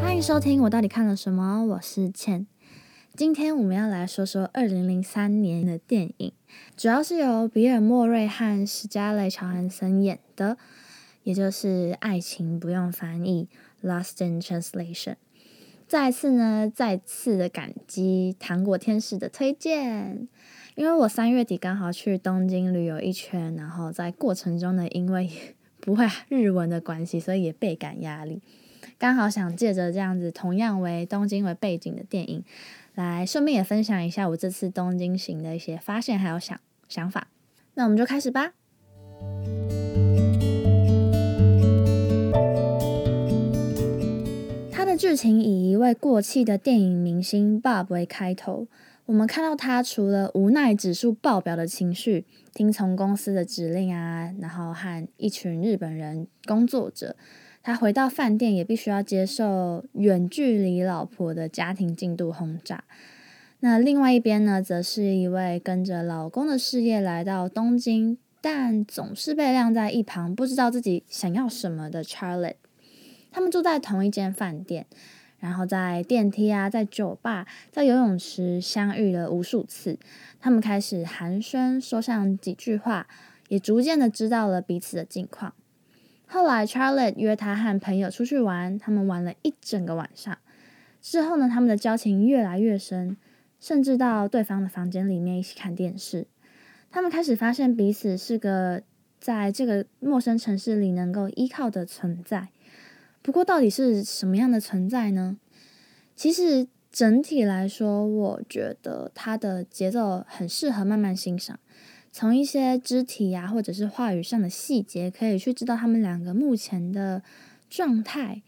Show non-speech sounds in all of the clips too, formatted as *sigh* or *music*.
欢迎收听我到底看了什么？我是倩。今天我们要来说说二零零三年的电影，主要是由比尔·莫瑞和史嘉蕾·乔汉森演的，也就是《爱情不用翻译》（Lost in Translation）。再次呢，再次的感激糖果天使的推荐，因为我三月底刚好去东京旅游一圈，然后在过程中呢，因为不会日文的关系，所以也倍感压力。刚好想借着这样子，同样为东京为背景的电影。来，顺便也分享一下我这次东京行的一些发现还有想想法。那我们就开始吧。它的剧情以一位过气的电影明星 Bob 为开头，我们看到他除了无奈指数爆表的情绪，听从公司的指令啊，然后和一群日本人工作者。他回到饭店也必须要接受远距离老婆的家庭进度轰炸。那另外一边呢，则是一位跟着老公的事业来到东京，但总是被晾在一旁，不知道自己想要什么的 Charlotte。他们住在同一间饭店，然后在电梯啊，在酒吧，在游泳池相遇了无数次。他们开始寒暄，说上几句话，也逐渐的知道了彼此的近况。后来，Charlotte 约他和朋友出去玩，他们玩了一整个晚上。之后呢，他们的交情越来越深，甚至到对方的房间里面一起看电视。他们开始发现彼此是个在这个陌生城市里能够依靠的存在。不过，到底是什么样的存在呢？其实整体来说，我觉得它的节奏很适合慢慢欣赏。从一些肢体呀，或者是话语上的细节，可以去知道他们两个目前的状态。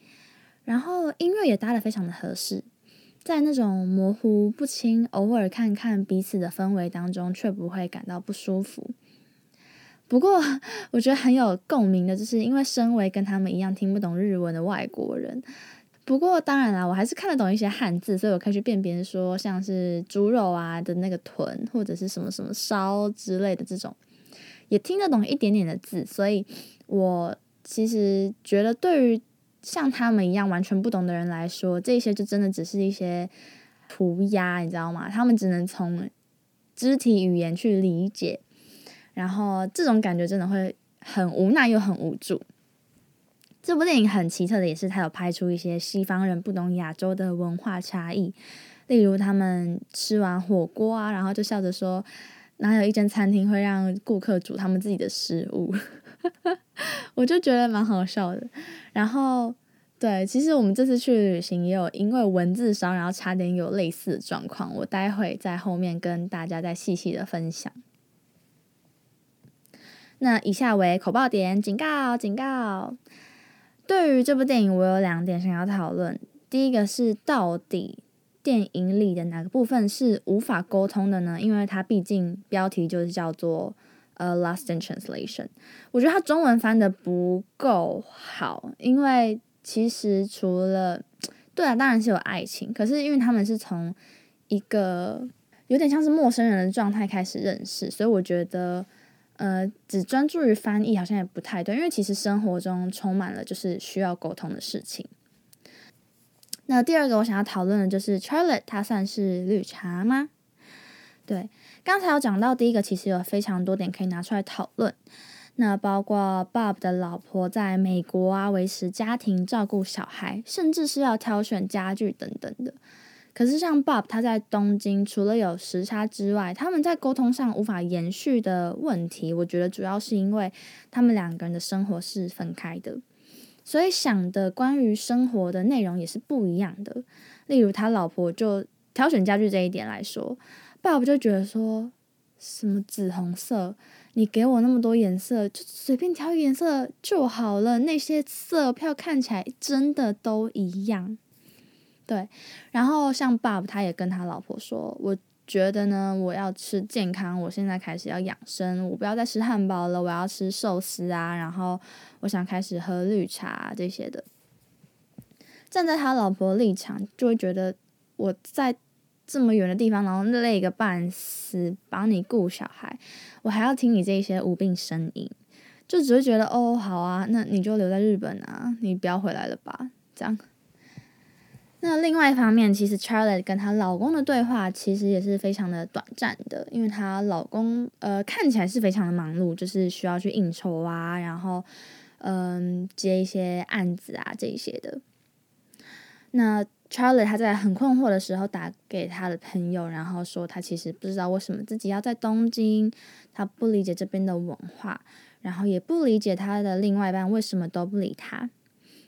然后音乐也搭的非常的合适，在那种模糊不清、偶尔看看彼此的氛围当中，却不会感到不舒服。不过，我觉得很有共鸣的，就是因为身为跟他们一样听不懂日文的外国人。不过当然啦，我还是看得懂一些汉字，所以我可以去辨别说，像是猪肉啊的那个豚，或者是什么什么烧之类的这种，也听得懂一点点的字。所以我其实觉得，对于像他们一样完全不懂的人来说，这些就真的只是一些涂鸦，你知道吗？他们只能从肢体语言去理解，然后这种感觉真的会很无奈又很无助。这部电影很奇特的，也是它有拍出一些西方人不懂亚洲的文化差异，例如他们吃完火锅啊，然后就笑着说，哪有一间餐厅会让顾客煮他们自己的食物？*laughs* 我就觉得蛮好笑的。然后，对，其实我们这次去旅行也有因为文字骚然后差点有类似的状况，我待会在后面跟大家再细细的分享。那以下为口爆点，警告，警告。对于这部电影，我有两点想要讨论。第一个是，到底电影里的哪个部分是无法沟通的呢？因为它毕竟标题就是叫做“呃，Lost in Translation”。我觉得它中文翻的不够好，因为其实除了对啊，当然是有爱情，可是因为他们是从一个有点像是陌生人的状态开始认识，所以我觉得。呃，只专注于翻译好像也不太对，因为其实生活中充满了就是需要沟通的事情。那第二个我想要讨论的就是 Charlotte，它算是绿茶吗？对，刚才有讲到第一个，其实有非常多点可以拿出来讨论。那包括 Bob 的老婆在美国啊，维持家庭、照顾小孩，甚至是要挑选家具等等的。可是像 Bob 他在东京，除了有时差之外，他们在沟通上无法延续的问题，我觉得主要是因为他们两个人的生活是分开的，所以想的关于生活的内容也是不一样的。例如他老婆就挑选家具这一点来说，Bob 就觉得说什么紫红色，你给我那么多颜色，就随便挑颜色就好了，那些色票看起来真的都一样。对，然后像 Bob 他也跟他老婆说：“我觉得呢，我要吃健康，我现在开始要养生，我不要再吃汉堡了，我要吃寿司啊，然后我想开始喝绿茶这些的。”站在他老婆立场，就会觉得我在这么远的地方，然后累个半死，帮你顾小孩，我还要听你这些无病呻吟，就只会觉得哦，好啊，那你就留在日本啊，你不要回来了吧，这样。那另外一方面，其实 Charlotte 跟她老公的对话其实也是非常的短暂的，因为她老公呃看起来是非常的忙碌，就是需要去应酬啊，然后嗯接一些案子啊这一些的。那 Charlotte 她在很困惑的时候打给她的朋友，然后说她其实不知道为什么自己要在东京，她不理解这边的文化，然后也不理解她的另外一半为什么都不理她。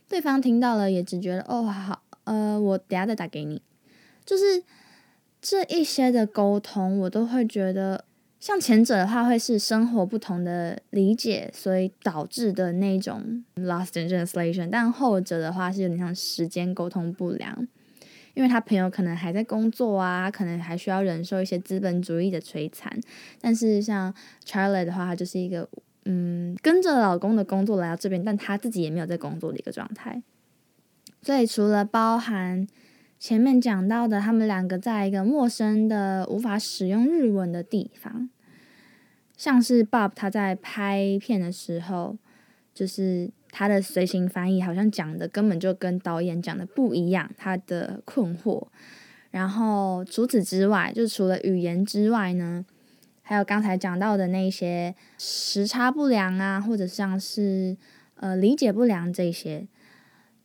对方听到了也只觉得哦好。呃，我等下再打给你。就是这一些的沟通，我都会觉得，像前者的话，会是生活不同的理解，所以导致的那种 lost in translation。但后者的话，是有点像时间沟通不良，因为他朋友可能还在工作啊，可能还需要忍受一些资本主义的摧残。但是像 Charlie 的话，他就是一个嗯，跟着老公的工作来到这边，但他自己也没有在工作的一个状态。所以，除了包含前面讲到的，他们两个在一个陌生的、无法使用日文的地方，像是 Bob 他在拍片的时候，就是他的随行翻译好像讲的根本就跟导演讲的不一样，他的困惑。然后除此之外，就除了语言之外呢，还有刚才讲到的那些时差不良啊，或者像是呃理解不良这些。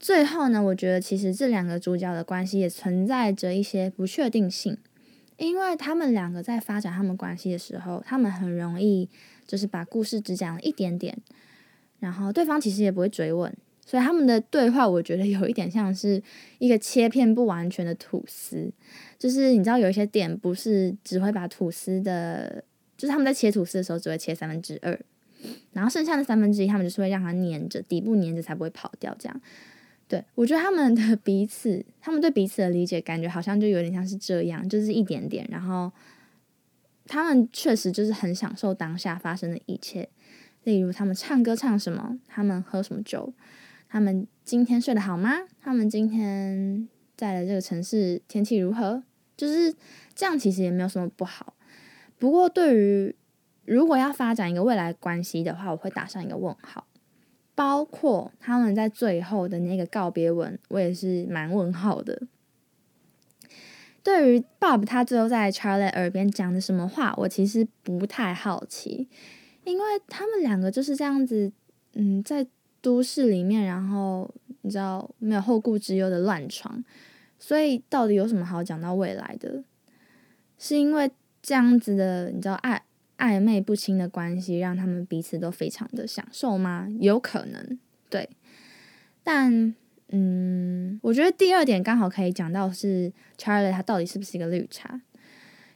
最后呢，我觉得其实这两个主角的关系也存在着一些不确定性，因为他们两个在发展他们关系的时候，他们很容易就是把故事只讲了一点点，然后对方其实也不会追问，所以他们的对话我觉得有一点像是一个切片不完全的吐司，就是你知道有一些点不是只会把吐司的，就是他们在切吐司的时候只会切三分之二，然后剩下的三分之一他们就是会让它粘着，底部粘着才不会跑掉这样。对，我觉得他们的彼此，他们对彼此的理解，感觉好像就有点像是这样，就是一点点。然后他们确实就是很享受当下发生的一切，例如他们唱歌唱什么，他们喝什么酒，他们今天睡得好吗？他们今天在的这个城市天气如何？就是这样，其实也没有什么不好。不过，对于如果要发展一个未来关系的话，我会打上一个问号。包括他们在最后的那个告别文，我也是蛮问号的。对于 Bob 他最后在 Charlie 耳边讲的什么话，我其实不太好奇，因为他们两个就是这样子，嗯，在都市里面，然后你知道没有后顾之忧的乱闯，所以到底有什么好讲到未来的？是因为这样子的，你知道爱。暧昧不清的关系让他们彼此都非常的享受吗？有可能，对。但，嗯，我觉得第二点刚好可以讲到是 Charlie 他到底是不是一个绿茶？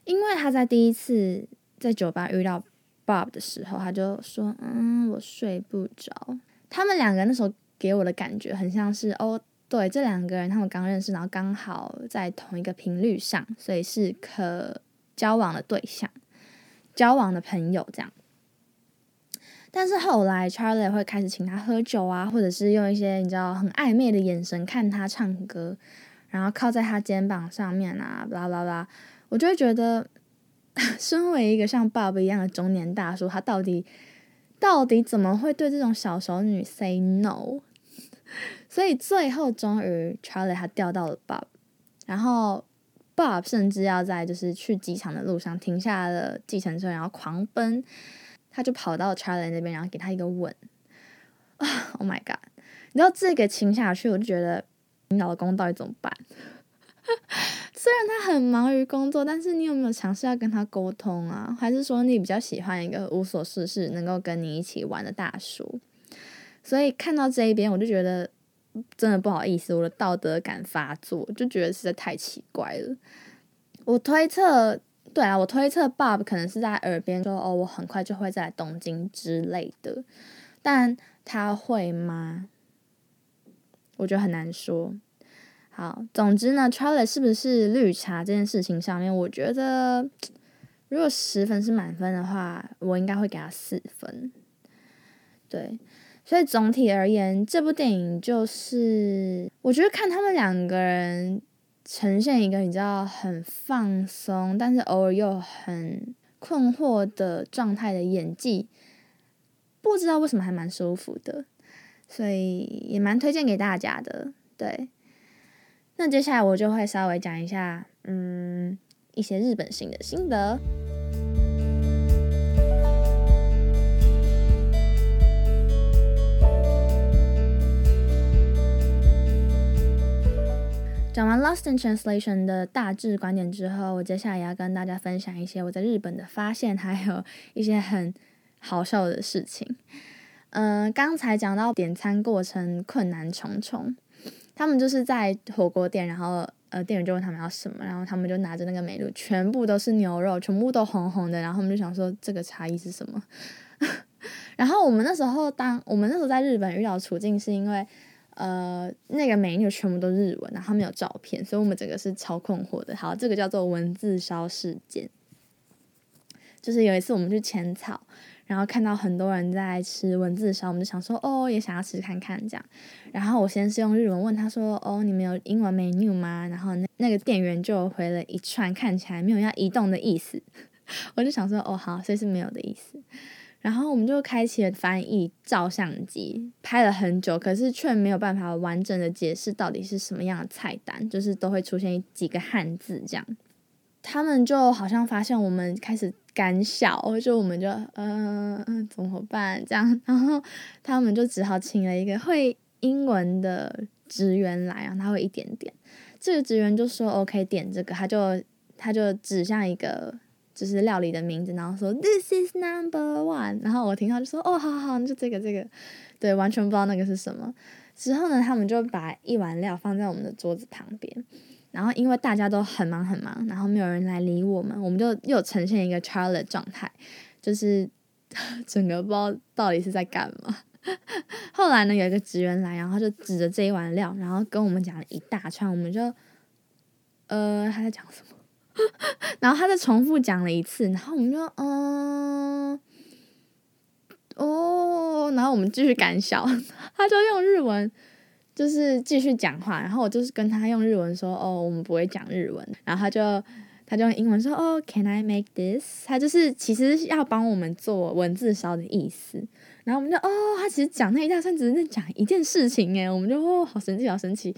因为他在第一次在酒吧遇到 Bob 的时候，他就说：“嗯，我睡不着。”他们两个那时候给我的感觉很像是哦，对，这两个人他们刚认识，然后刚好在同一个频率上，所以是可交往的对象。交往的朋友这样，但是后来 Charlie 会开始请他喝酒啊，或者是用一些你知道很暧昧的眼神看他唱歌，然后靠在他肩膀上面啊，啦啦啦，我就会觉得，身为一个像 Bob 一样的中年大叔，他到底到底怎么会对这种小熟女 say no？所以最后终于 Charlie 他钓到了 Bob，然后。Bob 甚至要在就是去机场的路上停下了计程车，然后狂奔，他就跑到 Charlie 那边，然后给他一个吻。啊，Oh my god！你知道这个亲下去，我就觉得你老公到底怎么办？*laughs* 虽然他很忙于工作，但是你有没有尝试要跟他沟通啊？还是说你比较喜欢一个无所事事、能够跟你一起玩的大叔？所以看到这一边，我就觉得。真的不好意思，我的道德感发作，就觉得实在太奇怪了。我推测，对啊，我推测 Bob 可能是在耳边说：“哦，我很快就会在东京之类的。”但他会吗？我觉得很难说。好，总之呢，Charlie 是不是绿茶这件事情上面，我觉得如果十分是满分的话，我应该会给他四分。对。所以总体而言，这部电影就是我觉得看他们两个人呈现一个你知道很放松，但是偶尔又很困惑的状态的演技，不知道为什么还蛮舒服的，所以也蛮推荐给大家的。对，那接下来我就会稍微讲一下，嗯，一些日本行的心得。讲完《Lost in Translation》的大致观点之后，我接下来也要跟大家分享一些我在日本的发现，还有一些很好笑的事情。嗯，刚才讲到点餐过程困难重重，他们就是在火锅店，然后呃，店员就问他们要什么，然后他们就拿着那个美露，全部都是牛肉，全部都红红的，然后我们就想说这个差异是什么？*laughs* 然后我们那时候，当我们那时候在日本遇到处境，是因为。呃，那个美女全部都日文，然后没有照片，所以我们整个是超困惑的。好，这个叫做文字烧事件，就是有一次我们去浅草，然后看到很多人在吃文字烧，我们就想说，哦，也想要吃看看这样。然后我先是用日文问他说，哦，你们有英文 menu 吗？然后那那个店员就回了一串看起来没有要移动的意思，*laughs* 我就想说，哦，好，所以是没有的意思。然后我们就开启了翻译照相机，拍了很久，可是却没有办法完整的解释到底是什么样的菜单，就是都会出现几个汉字这样。他们就好像发现我们开始干笑，就我们就嗯嗯怎么办这样，然后他们就只好请了一个会英文的职员来，然后他会一点点，这个职员就说 OK 点这个，他就他就指向一个。就是料理的名字，然后说 This is number one，然后我听到就说哦，好好，就这个这个，对，完全不知道那个是什么。之后呢，他们就把一碗料放在我们的桌子旁边，然后因为大家都很忙很忙，然后没有人来理我们，我们就又呈现一个 Charlotte 状态，就是 *laughs* 整个不知道到底是在干嘛。*laughs* 后来呢，有一个职员来，然后就指着这一碗料，然后跟我们讲了一大串，我们就呃他在讲什么？*laughs* 然后他再重复讲了一次，然后我们就嗯，哦，然后我们继续赶笑，他就用日文就是继续讲话，然后我就是跟他用日文说哦，我们不会讲日文，然后他就他就用英文说哦，Can I make this？他就是其实要帮我们做文字烧的意思，然后我们就哦，他其实讲那一大串只是在讲一件事情诶，我们就哦，好神奇，好神奇。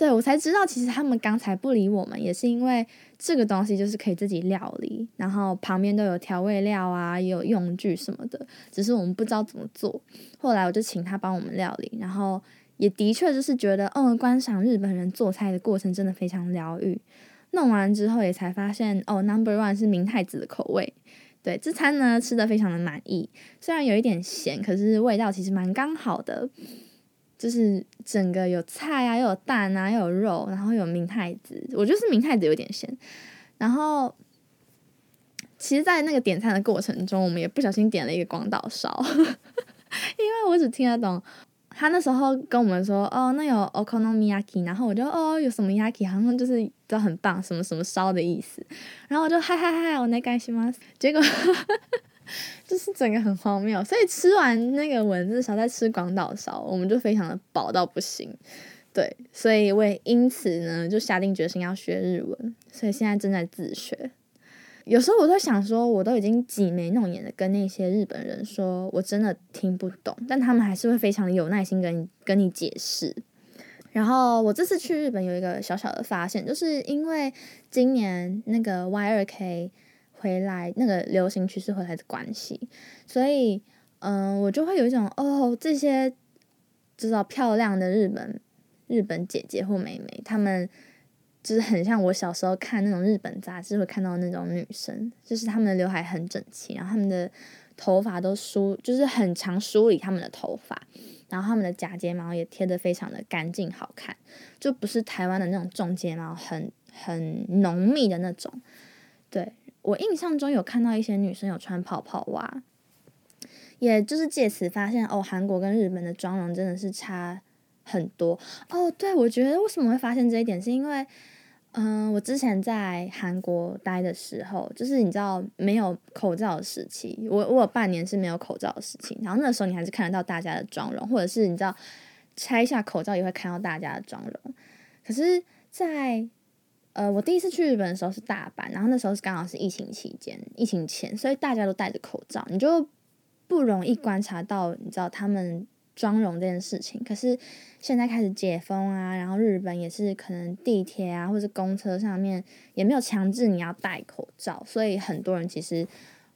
对，我才知道，其实他们刚才不理我们，也是因为这个东西就是可以自己料理，然后旁边都有调味料啊，也有用具什么的，只是我们不知道怎么做。后来我就请他帮我们料理，然后也的确就是觉得，嗯，观赏日本人做菜的过程真的非常疗愈。弄完之后也才发现，哦，Number One 是明太子的口味。对，这餐呢吃的非常的满意，虽然有一点咸，可是味道其实蛮刚好的。就是整个有菜啊，又有蛋啊，又有肉，然后有明太子，我就是明太子有点咸。然后，其实，在那个点餐的过程中，我们也不小心点了一个广岛烧，*laughs* 因为我只听得懂他那时候跟我们说，哦，那有 okonomiyaki，然后我就哦，有什么 yaki，好像就是都很棒，什么什么烧的意思。然后我就嗨嗨嗨，我那干什么？结果。就是整个很荒谬，所以吃完那个文字烧，再吃广岛烧，我们就非常的饱到不行。对，所以我也因此呢，就下定决心要学日文，所以现在正在自学。有时候我都想说，我都已经挤眉弄眼的跟那些日本人说，我真的听不懂，但他们还是会非常有耐心跟你跟你解释。然后我这次去日本有一个小小的发现，就是因为今年那个 Y 二 K。回来那个流行趋势回来的关系，所以嗯，我就会有一种哦，这些知道漂亮的日本日本姐姐或妹妹，她们就是很像我小时候看那种日本杂志会看到那种女生，就是她们的刘海很整齐，然后她们的头发都梳，就是很常梳理她们的头发，然后她们的假睫毛也贴得非常的干净好看，就不是台湾的那种重睫毛，很很浓密的那种，对。我印象中有看到一些女生有穿泡泡袜，也就是借此发现哦，韩国跟日本的妆容真的是差很多哦。对，我觉得为什么会发现这一点，是因为嗯，我之前在韩国待的时候，就是你知道没有口罩的时期，我我有半年是没有口罩的时期，然后那时候你还是看得到大家的妆容，或者是你知道拆下口罩也会看到大家的妆容，可是，在呃，我第一次去日本的时候是大阪，然后那时候是刚好是疫情期间，疫情前，所以大家都戴着口罩，你就不容易观察到，你知道他们妆容这件事情。可是现在开始解封啊，然后日本也是可能地铁啊或者公车上面也没有强制你要戴口罩，所以很多人其实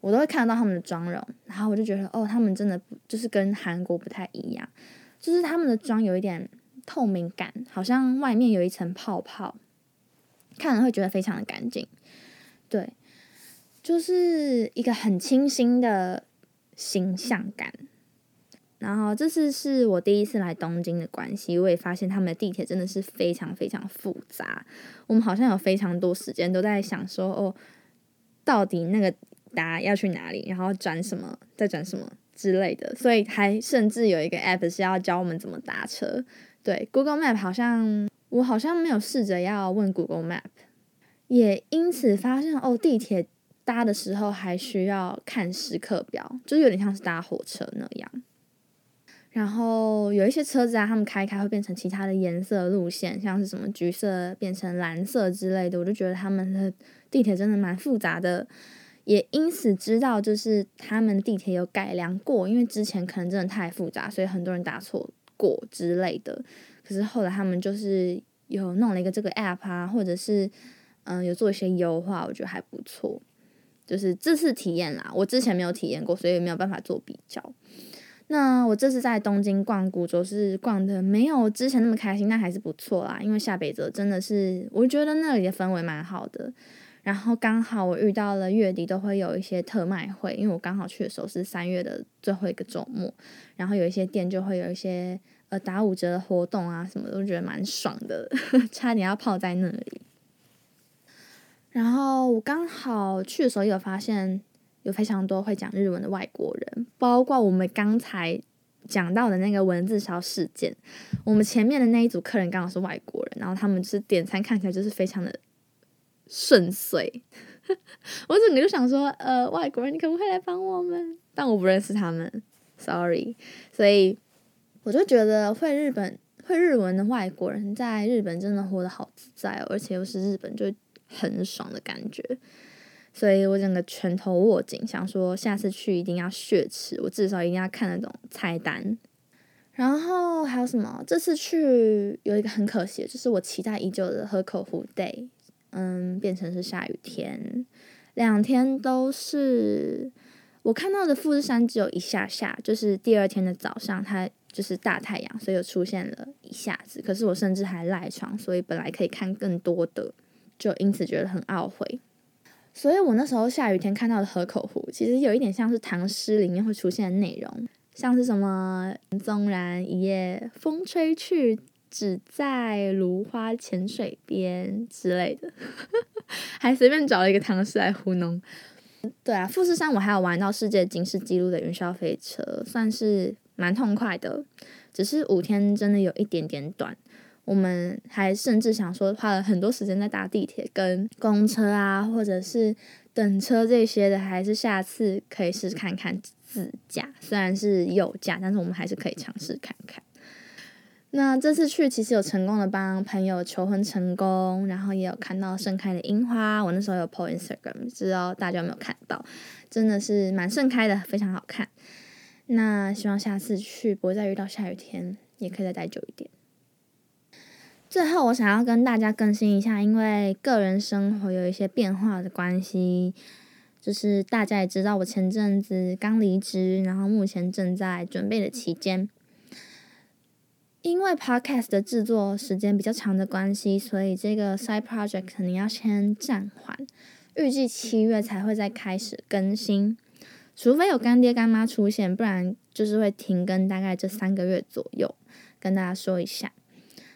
我都会看到他们的妆容，然后我就觉得哦，他们真的就是跟韩国不太一样，就是他们的妆有一点透明感，好像外面有一层泡泡，看了会觉得非常的干净。对，就是一个很清新的形象感。然后这次是我第一次来东京的关系，我也发现他们的地铁真的是非常非常复杂。我们好像有非常多时间都在想说，哦，到底那个搭要去哪里，然后转什么，再转什么之类的。所以还甚至有一个 app 是要教我们怎么搭车。对，Google Map 好像我好像没有试着要问 Google Map。也因此发现哦，地铁搭的时候还需要看时刻表，就是有点像是搭火车那样。然后有一些车子啊，他们开开会变成其他的颜色路线，像是什么橘色变成蓝色之类的，我就觉得他们的地铁真的蛮复杂的。也因此知道，就是他们地铁有改良过，因为之前可能真的太复杂，所以很多人打错过之类的。可是后来他们就是有弄了一个这个 app 啊，或者是。嗯，有做一些优化，我觉得还不错。就是这次体验啦，我之前没有体验过，所以没有办法做比较。那我这次在东京逛古着是逛的没有之前那么开心，但还是不错啦。因为下北泽真的是，我觉得那里的氛围蛮好的。然后刚好我遇到了月底都会有一些特卖会，因为我刚好去的时候是三月的最后一个周末，然后有一些店就会有一些呃打五折的活动啊什么，都觉得蛮爽的，*laughs* 差点要泡在那里。然后我刚好去的时候，有发现有非常多会讲日文的外国人，包括我们刚才讲到的那个文字烧事件。我们前面的那一组客人刚好是外国人，然后他们就是点餐看起来就是非常的顺遂。*laughs* 我整个就想说，呃，外国人，你可不可以来帮我们？但我不认识他们，sorry。所以我就觉得会日本会日文的外国人在日本真的活得好自在哦，而且又是日本就。很爽的感觉，所以我整个拳头握紧，想说下次去一定要血吃，我至少一定要看得懂菜单。然后还有什么？这次去有一个很可惜，就是我期待已久的河口湖 day，嗯，变成是下雨天，两天都是我看到的富士山只有一下下，就是第二天的早上它就是大太阳，所以又出现了一下子。可是我甚至还赖床，所以本来可以看更多的。就因此觉得很懊悔，所以我那时候下雨天看到的河口湖，其实有一点像是唐诗里面会出现的内容，像是什么“纵然一夜风吹去，只在芦花浅水边”之类的，*laughs* 还随便找了一个唐诗来糊弄。对啊，富士山我还有玩到世界警示记录的云霄飞车，算是蛮痛快的，只是五天真的有一点点短。我们还甚至想说，花了很多时间在搭地铁、跟公车啊，或者是等车这些的，还是下次可以试试看看自驾。虽然是有价，但是我们还是可以尝试看看。那这次去其实有成功的帮朋友求婚成功，然后也有看到盛开的樱花。我那时候有 po Instagram，不知道大家有没有看到？真的是蛮盛开的，非常好看。那希望下次去不会再遇到下雨天，也可以再待久一点。最后，我想要跟大家更新一下，因为个人生活有一些变化的关系，就是大家也知道，我前阵子刚离职，然后目前正在准备的期间。因为 podcast 的制作时间比较长的关系，所以这个 side project 肯定要先暂缓，预计七月才会再开始更新，除非有干爹干妈出现，不然就是会停更大概这三个月左右，跟大家说一下。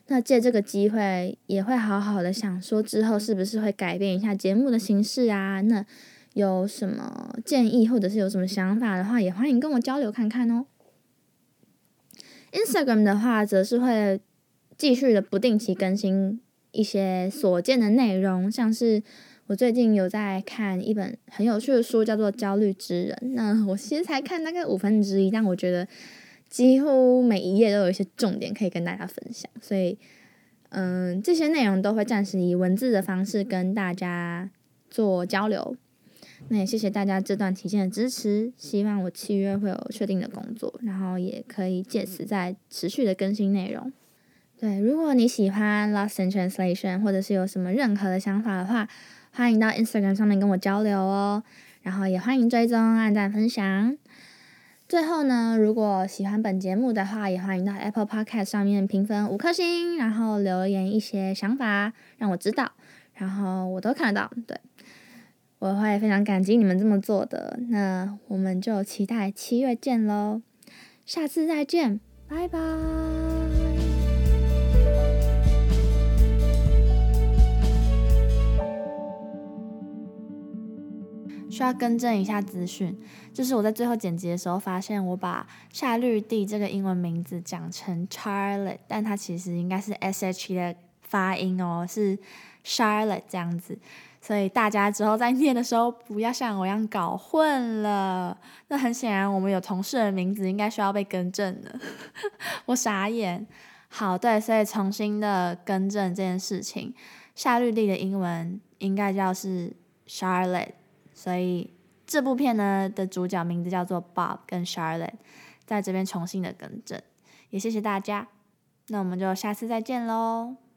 那借这个机会，也会好好的想说之后是不是会改变一下节目的形式啊？那有什么建议或者是有什么想法的话，也欢迎跟我交流看看哦。Instagram 的话，则是会继续的不定期更新一些所见的内容，像是我最近有在看一本很有趣的书，叫做《焦虑之人》。那我其实才看大概五分之一，但我觉得。几乎每一页都有一些重点可以跟大家分享，所以，嗯，这些内容都会暂时以文字的方式跟大家做交流。那也谢谢大家这段期间的支持，希望我七月会有确定的工作，然后也可以借此再持续的更新内容。对，如果你喜欢 Lost in Translation，或者是有什么任何的想法的话，欢迎到 Instagram 上面跟我交流哦。然后也欢迎追踪、按赞、分享。最后呢，如果喜欢本节目的话，也欢迎到 Apple Podcast 上面评分五颗星，然后留言一些想法让我知道，然后我都看得到。对，我会非常感激你们这么做的。那我们就期待七月见喽，下次再见，拜拜。需要更正一下资讯，就是我在最后剪辑的时候发现，我把夏绿蒂这个英文名字讲成 Charlotte，但它其实应该是 S H 的发音哦，是 Charlotte 这样子，所以大家之后在念的时候不要像我一样搞混了。那很显然，我们有同事的名字应该需要被更正的，*laughs* 我傻眼。好，对，所以重新的更正这件事情，夏绿蒂的英文应该叫是 Charlotte。所以这部片呢的主角名字叫做 Bob 跟 Charlotte，在这边重新的更正，也谢谢大家，那我们就下次再见喽。